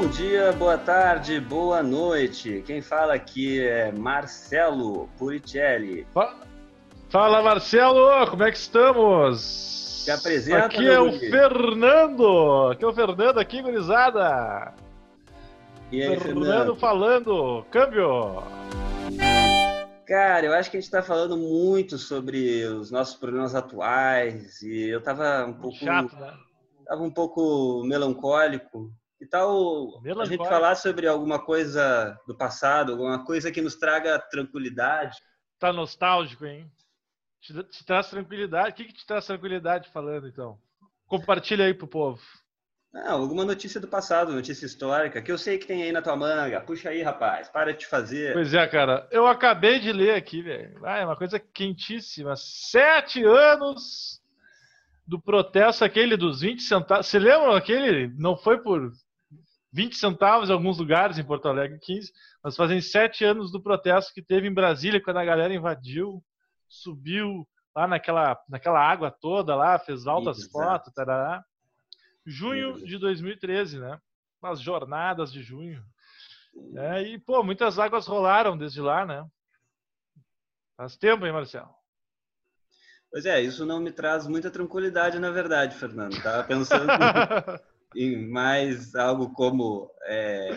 Bom dia, boa tarde, boa noite. Quem fala aqui é Marcelo Puricelli. Fala, Marcelo, como é que estamos? Se apresenta, Aqui é o Fernando. Aqui é o Fernando, aqui, gurizada. E aí, Fernando, Fernando? falando. Câmbio. Cara, eu acho que a gente está falando muito sobre os nossos problemas atuais e eu tava um pouco Chato, né? tava um pouco melancólico. Que tal a Melancólico. gente falar sobre alguma coisa do passado, alguma coisa que nos traga tranquilidade? Tá nostálgico, hein? Te, te traz tranquilidade. O que, que te traz tranquilidade falando, então? Compartilha aí pro povo. Não, alguma notícia do passado, notícia histórica, que eu sei que tem aí na tua manga. Puxa aí, rapaz, para de te fazer. Pois é, cara. Eu acabei de ler aqui, velho. Ah, é uma coisa quentíssima. Sete anos do protesto aquele dos 20 centavos. Você lembra aquele? Não foi por 20 centavos em alguns lugares, em Porto Alegre 15, mas fazem sete anos do protesto que teve em Brasília, quando a galera invadiu, subiu lá naquela, naquela água toda lá, fez altas fotos, tarará. Junho Isso. de 2013, né? As jornadas de junho. É, e, pô, muitas águas rolaram desde lá, né? Faz tempo, hein, Marcelo? Pois é, isso não me traz muita tranquilidade, na verdade, Fernando. Tava pensando em mais algo como é,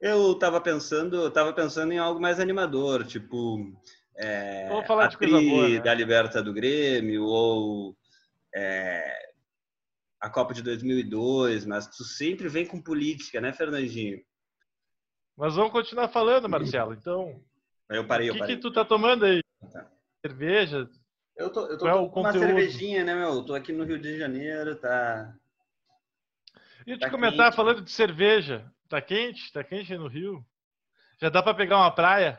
eu estava pensando, eu tava pensando em algo mais animador, tipo é, Vamos falar a de coisa boa, né? da Liberta do Grêmio ou é, a Copa de 2002, mas tu sempre vem com política, né, Fernandinho? Mas vamos continuar falando, Marcelo. Então, eu parei, o eu que, parei. que tu tá tomando aí? Tá. Cerveja? Eu tô, eu tô é o com uma conteúdo? cervejinha, né, meu? Tô aqui no Rio de Janeiro, tá E te Tá comentar quente. falando de cerveja. Tá quente? Tá quente aí no Rio? Já dá pra pegar uma praia?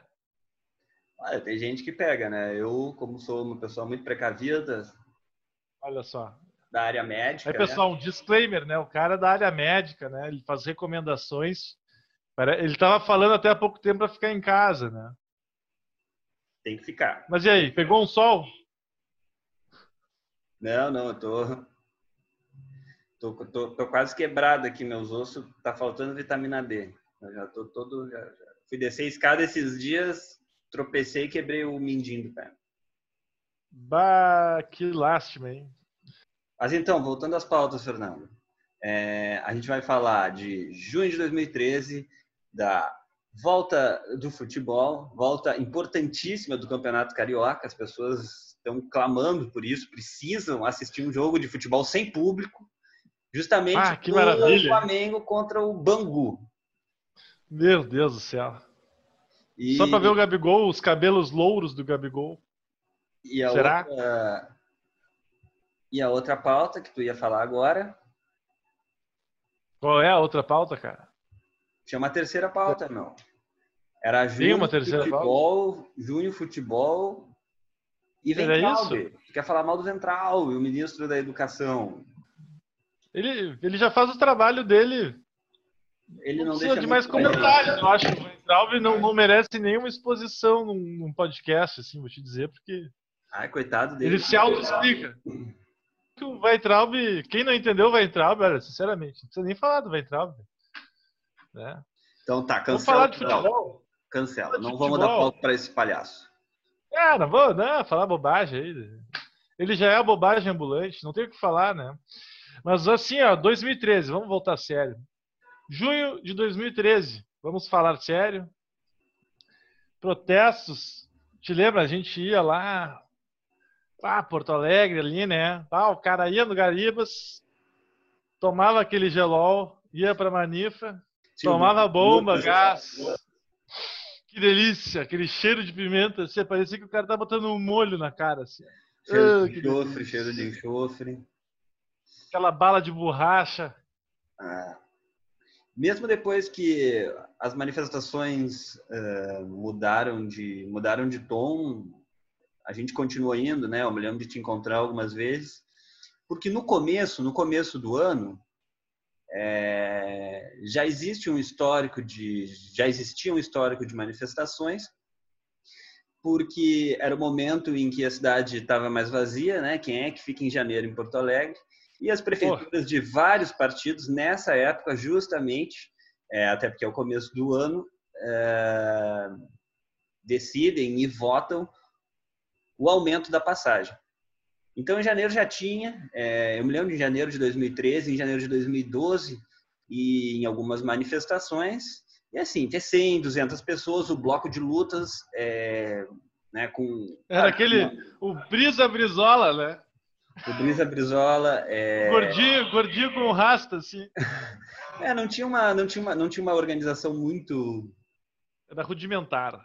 Olha, tem gente que pega, né? Eu, como sou uma pessoa muito precavida Olha só. da área médica, Aí, pessoal, um disclaimer, né? O cara é da área médica, né? Ele faz recomendações. Pare- Ele tava falando até há pouco tempo pra ficar em casa, né? né? tem que ficar. Mas e aí, pegou um sol? Não, não, eu tô, tô, tô, tô quase quebrado aqui, meus ossos, tá faltando vitamina D. Eu já tô todo. Já, já. Fui descer a escada esses dias, tropecei e quebrei o mindinho do pé. Bah, que lástima, hein? Mas então, voltando às pautas, Fernando. É, a gente vai falar de junho de 2013, da volta do futebol, volta importantíssima do Campeonato Carioca. As pessoas estão clamando por isso, precisam assistir um jogo de futebol sem público, justamente Ah, que maravilha. Flamengo contra o Bangu. Meu Deus do céu. E, Só pra ver o Gabigol, os cabelos louros do Gabigol. e a Será? outra e a outra pauta que tu ia falar agora, Qual é a outra pauta, cara? tinha uma terceira pauta, não. Era junho uma terceira futebol, junho futebol e Ventralbe. Tu quer falar mal do Ventral, o ministro da Educação. Ele, ele já faz o trabalho dele. Ele Não não precisa deixa de mais comentários. Eu acho que o Weintraub não, não merece nenhuma exposição num, num podcast, assim, vou te dizer, porque Ai, coitado dele. ele se auto-explica. O Weintraub, quem não entendeu o Weintraub, olha, sinceramente, não precisa nem falar do Weintraub. Né? Então tá, Vamos cancela. falar de Não, futebol. cancela. Falar de Não vamos futebol. dar palco para esse palhaço. É, não vou não, falar bobagem aí. Ele já é a bobagem ambulante, não tem o que falar, né? Mas assim, ó, 2013, vamos voltar sério. Junho de 2013, vamos falar sério. Protestos, te lembra? A gente ia lá, ah, Porto Alegre ali, né? Ah, o cara ia no Garibas, tomava aquele gelol, ia pra Manifa, Sim, tomava bomba, gás. Que delícia, aquele cheiro de pimenta, assim, parecia que o cara tá botando um molho na cara, assim. Cheiro Ah, de que enxofre, cheiro de enxofre. Aquela bala de borracha. Ah. Mesmo depois que as manifestações eh, mudaram de mudaram de tom, a gente continua indo, né? Eu me lembro de te encontrar algumas vezes, porque no começo, no começo do ano, eh, já existe um histórico de já existia um histórico de manifestações, porque era o momento em que a cidade estava mais vazia, né? Quem é que fica em janeiro em Porto Alegre? E as prefeituras de vários partidos, nessa época, justamente, é, até porque é o começo do ano, é, decidem e votam o aumento da passagem. Então, em janeiro já tinha, é, eu me lembro de janeiro de 2013, em janeiro de 2012, e em algumas manifestações, e assim, ter 100, 200 pessoas, o bloco de lutas, é, né, com... Era aquele, o Brisa Brizola, né? O Brisa Brizola... É... Gordinho, gordinho com rasta, assim. é, não tinha, uma, não, tinha uma, não tinha uma organização muito... Era rudimentar.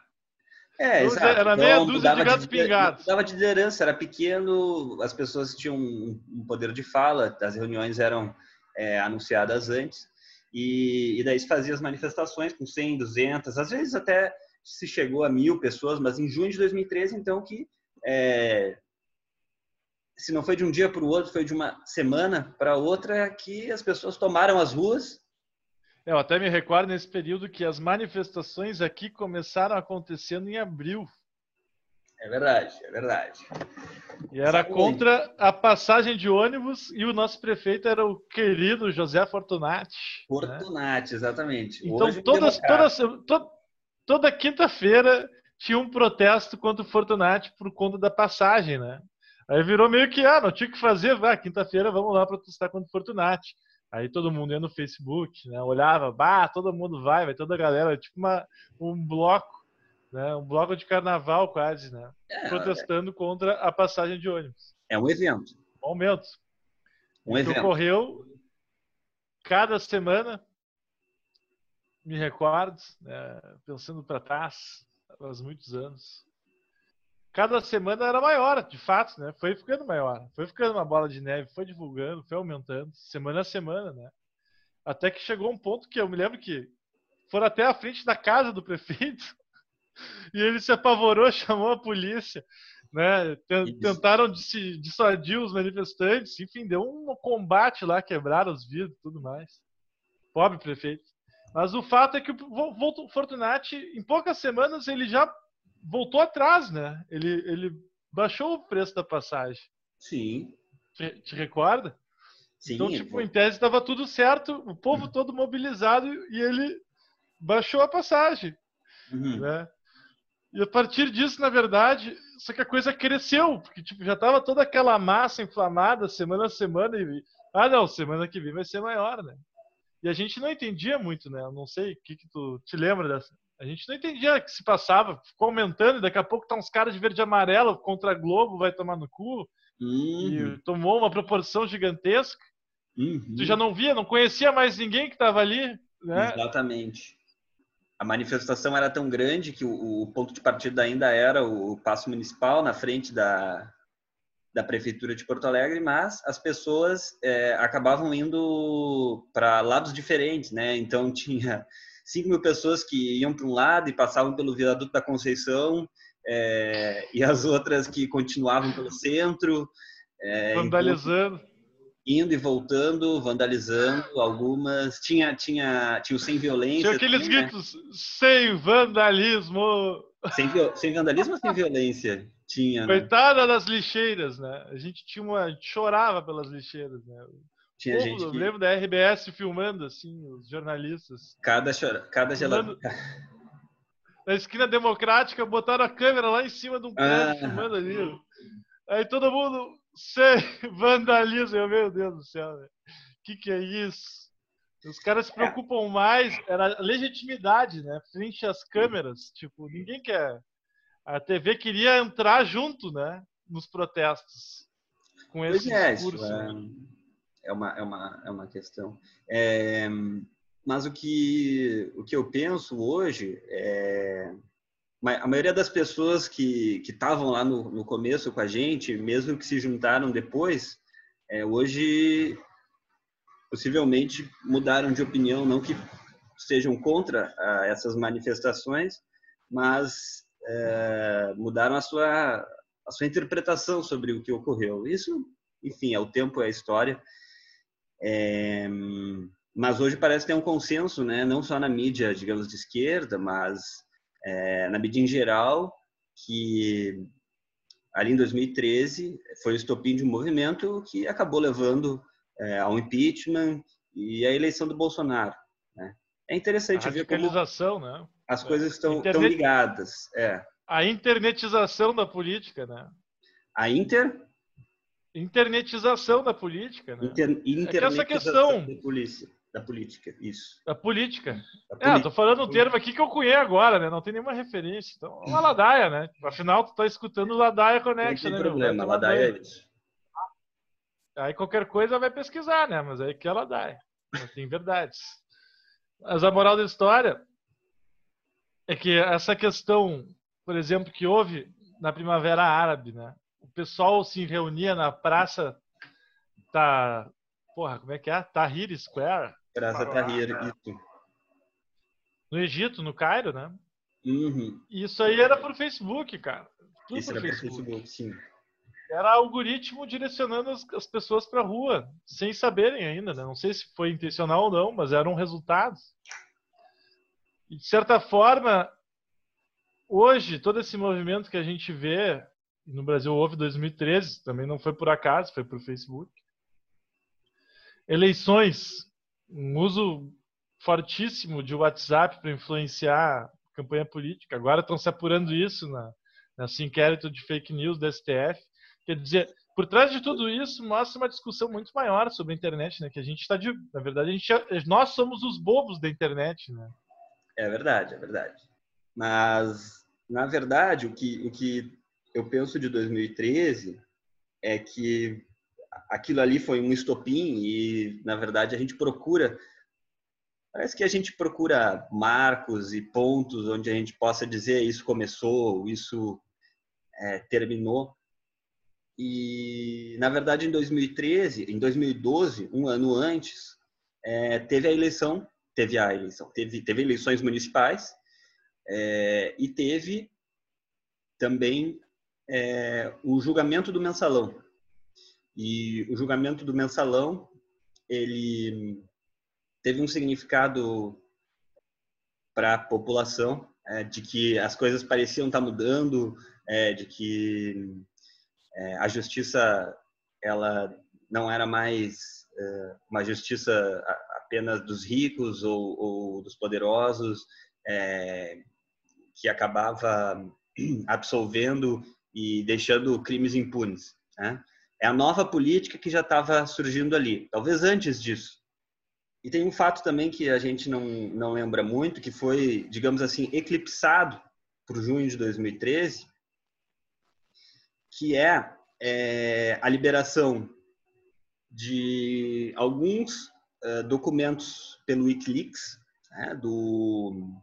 É, exato. Era meia então, dúzia de gatos pingados. Dava de liderança, era pequeno, as pessoas tinham um poder de fala, as reuniões eram é, anunciadas antes, e, e, daí se fazia as manifestações com 100, 200, às vezes até se chegou a mil pessoas, mas em junho de 2013, então, que é, se não foi de um dia para o outro, foi de uma semana para outra, que as pessoas tomaram as ruas eu até me recordo nesse período que as manifestações aqui começaram acontecendo em abril. É verdade, é verdade. E era contra a passagem de ônibus e o nosso prefeito era o querido José Fortunati. Né? Fortunati, né? exatamente. Então, Hoje, todas, todas, toda, toda quinta-feira tinha um protesto contra o Fortunati por conta da passagem, né? Aí virou meio que, ah, não tinha que fazer, vai, quinta-feira vamos lá protestar contra o Fortunati. Aí todo mundo ia no Facebook, né? Olhava, bah, todo mundo vai, vai toda a galera, tipo uma, um bloco, né? Um bloco de carnaval quase, né? É, Protestando é... contra a passagem de ônibus. É um evento. Um aumento. Um evento. Que ocorreu cada semana, me recordo, né? pensando para trás, há muitos anos cada semana era maior, de fato, né? Foi ficando maior, foi ficando uma bola de neve, foi divulgando, foi aumentando, semana a semana, né? Até que chegou um ponto que eu me lembro que foram até a frente da casa do prefeito e ele se apavorou, chamou a polícia, né? Tentaram dissuadir os manifestantes, enfim, deu um combate lá, quebraram os vidros e tudo mais. Pobre prefeito. Mas o fato é que o Fortunati, em poucas semanas, ele já voltou atrás, né? Ele, ele baixou o preço da passagem. Sim. Te, te recorda? Sim. Então, tipo, em tese estava tudo certo, o povo uhum. todo mobilizado e ele baixou a passagem. Uhum. Né? E a partir disso, na verdade, só que a coisa cresceu, porque tipo, já estava toda aquela massa inflamada semana a semana e ah, não, semana que vem vai ser maior, né? E a gente não entendia muito, né? Eu não sei o que, que tu te lembra dessa. A gente não entendia o que se passava, ficou aumentando, e daqui a pouco tá uns caras de verde e amarelo contra a Globo, vai tomar no cu. Uhum. E tomou uma proporção gigantesca. Uhum. Tu já não via, não conhecia mais ninguém que estava ali. Né? Exatamente. A manifestação era tão grande que o, o, ponto de partida ainda era o Paço Municipal, na frente da, da Prefeitura de Porto Alegre, mas as pessoas é, acabavam indo para lados diferentes, né? Então tinha 5 mil pessoas que iam para um lado e passavam pelo viaduto da Conceição, é, e as outras que continuavam pelo centro. É, vandalizando. Então, indo e voltando, vandalizando, algumas. Tinha, tinha, tinha o sem violência. Tinha aqueles também, né? gritos, né? sem vandalismo. Sem, sem vandalismo ou sem violência? Tinha. Né? Coitada das lixeiras, né? A gente tinha uma. A gente chorava pelas lixeiras, né? Tinha Pô, gente. Eu que... lembro da RBS filmando, assim, os jornalistas. Cada, chora... Cada gelado. Na esquina democrática, botaram a câmera lá em cima de um prédio ah. filmando ali. Aí todo mundo. Sei, vandalismo, meu Deus do céu, O que, que é isso? Os caras se preocupam mais, era legitimidade, né? Frente às câmeras. Tipo, ninguém quer. A TV queria entrar junto, né? Nos protestos. Com esse é, discurso. É é uma, é uma, é uma questão. É, mas o que, o que eu penso hoje é. A maioria das pessoas que estavam lá no, no começo com a gente, mesmo que se juntaram depois, é, hoje possivelmente mudaram de opinião, não que sejam contra ah, essas manifestações, mas é, mudaram a sua, a sua interpretação sobre o que ocorreu. Isso, enfim, é o tempo, é a história. É, mas hoje parece ter um consenso, né, não só na mídia, digamos, de esquerda, mas é, na mídia em geral, que ali em 2013 foi o estopim de um movimento que acabou levando é, ao impeachment e à eleição do Bolsonaro. Né? É interessante ver como né? as coisas estão, Internet- estão ligadas. É. A internetização da política, né? A Inter, Internetização da política, né? inter, essa internetização questão- da polícia, da política, isso. Da política. Da É, tô falando um termo aqui que eu conheço agora, né? Não tem nenhuma referência. Então, uma ladaia, né? Afinal, tu tá escutando o Ladaia Não Connection, tem né? problema, tomar daí é isso. Aí qualquer coisa vai pesquisar, né? Mas aí que ela dá. Não tem verdades. Mas a moral da história é que essa questão, por exemplo, que houve na Primavera Árabe, né? O pessoal se reunia na praça tá, porra, como é que é? Tahrir Square, Praça Tahrir, isso. no Egito, no Cairo, né? Uhum. Isso aí era por Facebook, cara. Tudo Isso era para Facebook. Facebook, sim. Era algoritmo direcionando as, as pessoas para rua, sem saberem ainda, né? Não sei se foi intencional ou não, mas eram resultados. E de certa forma, hoje todo esse movimento que a gente vê e no Brasil houve em 2013, também não foi por acaso, foi por Facebook. Eleições, um uso fortíssimo de WhatsApp para influenciar a campanha política. Agora estão se apurando isso na, nesse inquérito de fake news da STF. Quer dizer, por trás de tudo isso mostra uma discussão muito maior sobre a internet, né? Que a gente está de, na verdade, a gente, é- nós somos os bobos da internet, né? É verdade, é verdade. Mas, na verdade, o que, o que eu penso de 2013 é que aquilo ali foi um estopim e, na verdade, a gente procura. Parece que a gente procura marcos e pontos onde a gente possa dizer isso começou, isso é, terminou. E, na verdade, em 2013, em 2012, um ano antes, é, teve a eleição teve a eleição, teve, teve eleições municipais é, e teve também é, o julgamento do mensalão. E o julgamento do mensalão, ele teve um significado para a população é, de que as coisas pareciam estar mudando, é, de que é, a justiça ela não era mais é, uma justiça apenas dos ricos ou, ou dos poderosos, é, que acabava absolvendo e deixando crimes impunes. Né? É a nova política que já estava surgindo ali, talvez antes disso. E tem um fato também que a gente não, não lembra muito, que foi, digamos assim, eclipsado por junho de 2013, que é, é a liberação de alguns uh, documentos pelo WikiLeaks, né, do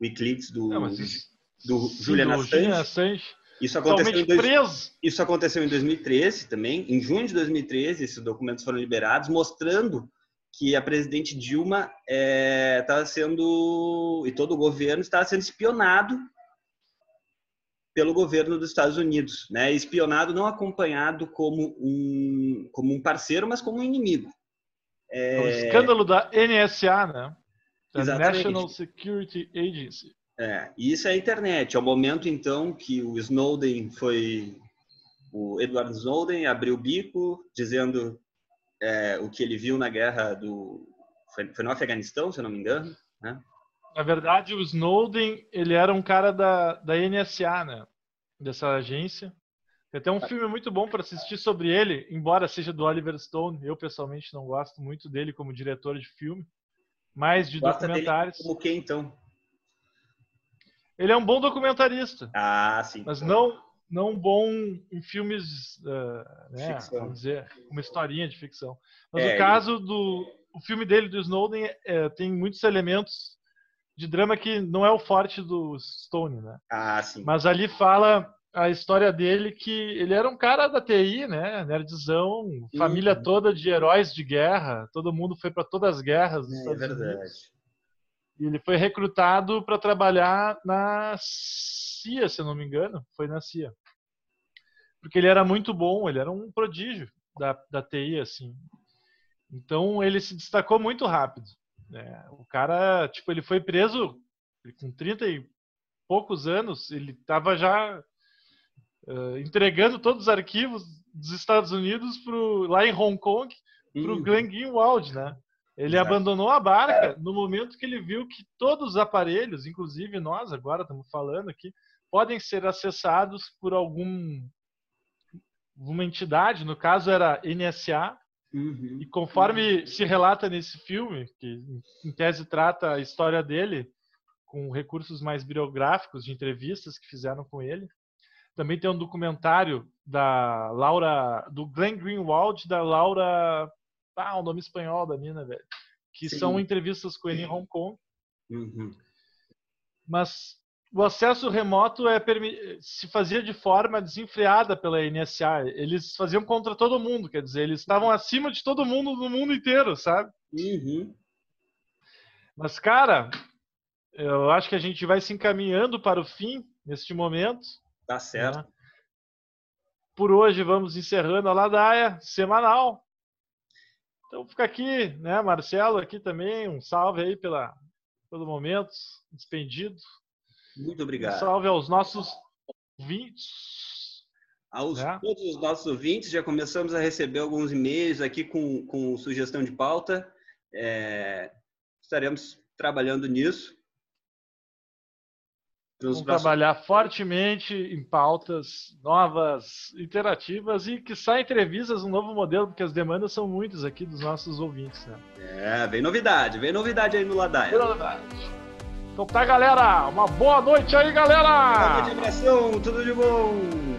WikiLeaks do, Não, mas isso, do Julian Assange. Julian Assange, Isso aconteceu, em dois, isso aconteceu em 2013 também. Em junho de 2013, esses documentos foram liberados, mostrando que a presidente Dilma estava sendo e todo o governo estava sendo espionado pelo governo dos Estados Unidos, né? Espionado não acompanhado como um como um parceiro, mas como um inimigo. É... O É, escândalo da NSA, né? Da Exatamente. National Security Agency. É, e isso é a internet. É o momento, então, que o Snowden foi. O Edward Snowden abriu o bico, dizendo é, o que ele viu na guerra do. Foi, foi no Afeganistão, se eu não me engano. Né? Na verdade, o Snowden, ele era um cara da, da NSA, né? Dessa agência. Tem até um filme muito bom para assistir sobre ele, embora seja do Oliver Stone. Eu, pessoalmente, não gosto muito dele como diretor de filme, mas de Gosta documentários. Como que, então? Ele é um bom documentarista, Ah, sim. mas não não bom em filmes, uh, né, vamos dizer, uma historinha de ficção. Mas É, o ele- caso do o filme dele do Snowden é, tem muitos elementos de drama que não é o forte do Stone, né? Ah, sim. Mas ali fala a história dele que ele era um cara da TI, né? Nerdzão, família toda de heróis de guerra, todo mundo foi para todas as guerras É, é verdade. Unidos. E ele foi recrutado para trabalhar na CIA, se eu não me engano, foi na CIA. Porque ele era muito bom, ele era um prodígio da, da TI, assim. Então ele se destacou muito rápido. né? O cara, tipo, ele foi preso com 30 e poucos anos, ele estava já eh, entregando todos os arquivos dos Estados Unidos pro, lá em Hong Kong para o. Glenn Greenwald, né? Ele Exato. abandonou a barca no momento que ele viu que todos os aparelhos, inclusive nós agora estamos falando aqui, podem ser acessados por algum uma entidade, no caso era NSA, uhum. e conforme uhum. se relata nesse filme, que em tese trata a história dele, com recursos mais biográficos de entrevistas que fizeram com ele, também tem um documentário da Laura, do Glenn Greenwald, da Laura, ah, o nome espanhol da mina, velho, que Sim. são entrevistas com ele em Hong Kong. Uhum. Mas o acesso remoto é, se fazia de forma desenfreada pela NSA. Eles faziam contra todo mundo, quer dizer, eles estavam acima de todo mundo no mundo inteiro, sabe? Uhum. Mas, cara, eu acho que a gente vai se encaminhando para o fim neste momento. Tá certo. Né? Por hoje vamos encerrando a ladaia semanal. Então fica aqui, né, Marcelo, aqui também, um salve aí pela, pelo momento despendido. Muito obrigado. Um salve aos nossos ouvintes. Aos né? todos os nossos ouvintes, já começamos a receber alguns e-mails aqui com, com sugestão de pauta. É, estaremos trabalhando nisso. Vamos trabalhar fortemente em pautas novas, interativas e que saem entrevistas, um novo modelo, porque as demandas são muitas aqui dos nossos ouvintes. Né? É, vem novidade, vem novidade aí no Ladaia. Vem novidade. Então tá, galera. Uma boa noite aí, galera. Boa noite, abração. Tudo de bom.